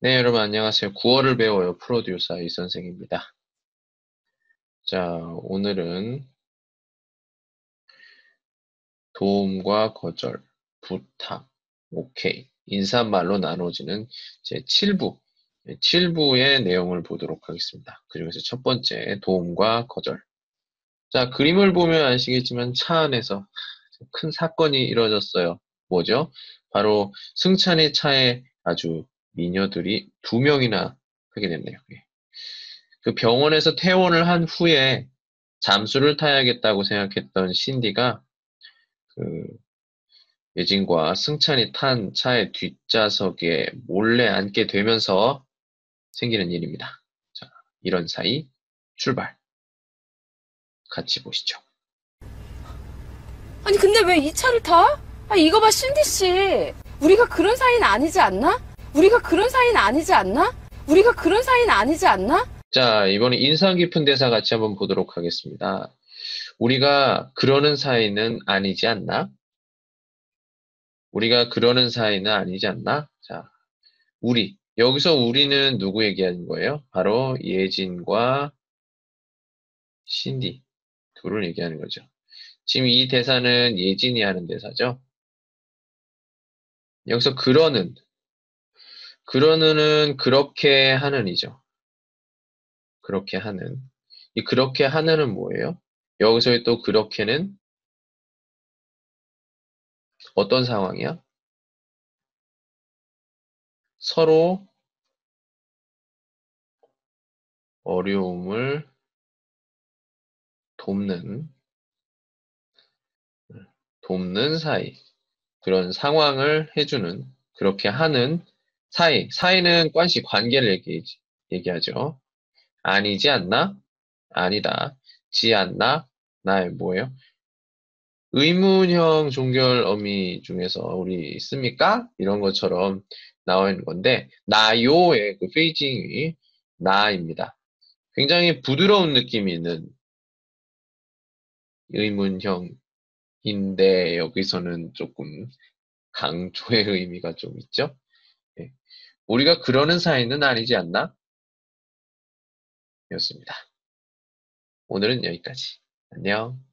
네, 여러분 안녕하세요. 구어를 배워요. 프로듀서 이 선생입니다. 자, 오늘은 도움과 거절, 부탁, 오케이, 인사말로 나눠지는 제 7부, 7부의 내용을 보도록 하겠습니다. 그 중에서 첫 번째, 도움과 거절. 자, 그림을 보면 아시겠지만 차 안에서 큰 사건이 이루어졌어요. 뭐죠? 바로 승찬의 차에 아주 미녀들이 두 명이나 하게 됐네요. 예. 그 병원에서 퇴원을 한 후에 잠수를 타야겠다고 생각했던 신디가 그 예진과 승찬이 탄 차의 뒷좌석에 몰래 앉게 되면서 생기는 일입니다. 자, 이런 사이 출발. 같이 보시죠. 아니 근데 왜 이 차를 타? 아 이거 봐 신디 씨 우리가 그런 사이는 아니지 않나? 우리가 그런 사이는 아니지 않나? 우리가 그런 사이는 아니지 않나? 자, 이번에 인상 깊은 대사 같이 한번 보도록 하겠습니다. 우리가 그러는 사이는 아니지 않나? 우리가 그러는 사이는 아니지 않나? 자, 우리. 여기서 우리는 누구 얘기하는 거예요? 바로 예진과 신디. 둘을 얘기하는 거죠. 지금 이 대사는 예진이 하는 대사죠. 여기서 그러는, 그러는은 그렇게 하는이죠. 그렇게 하는. 이 그렇게 하는은 뭐예요? 여기서의 또 그렇게는 어떤 상황이야? 서로 어려움을 돕는, 돕는 사이. 그런 상황을 해주는, 그렇게 하는 사이. 사이는 관시, 관계를 얘기, 얘기하죠. 아니지 않나? 아니다. 지 않나? 나의 뭐예요? 의문형 종결 어미 중에서 우리 씁니까? 이런 것처럼 나와 있는 건데 나요의 그 페이징이 나입니다. 굉장히 부드러운 느낌이 있는 의문형인데 여기서는 조금 강조의 의미가 좀 있죠. 네. 우리가 그러는 사이는 아니지 않나? 였습니다. 오늘은 여기까지. 안녕.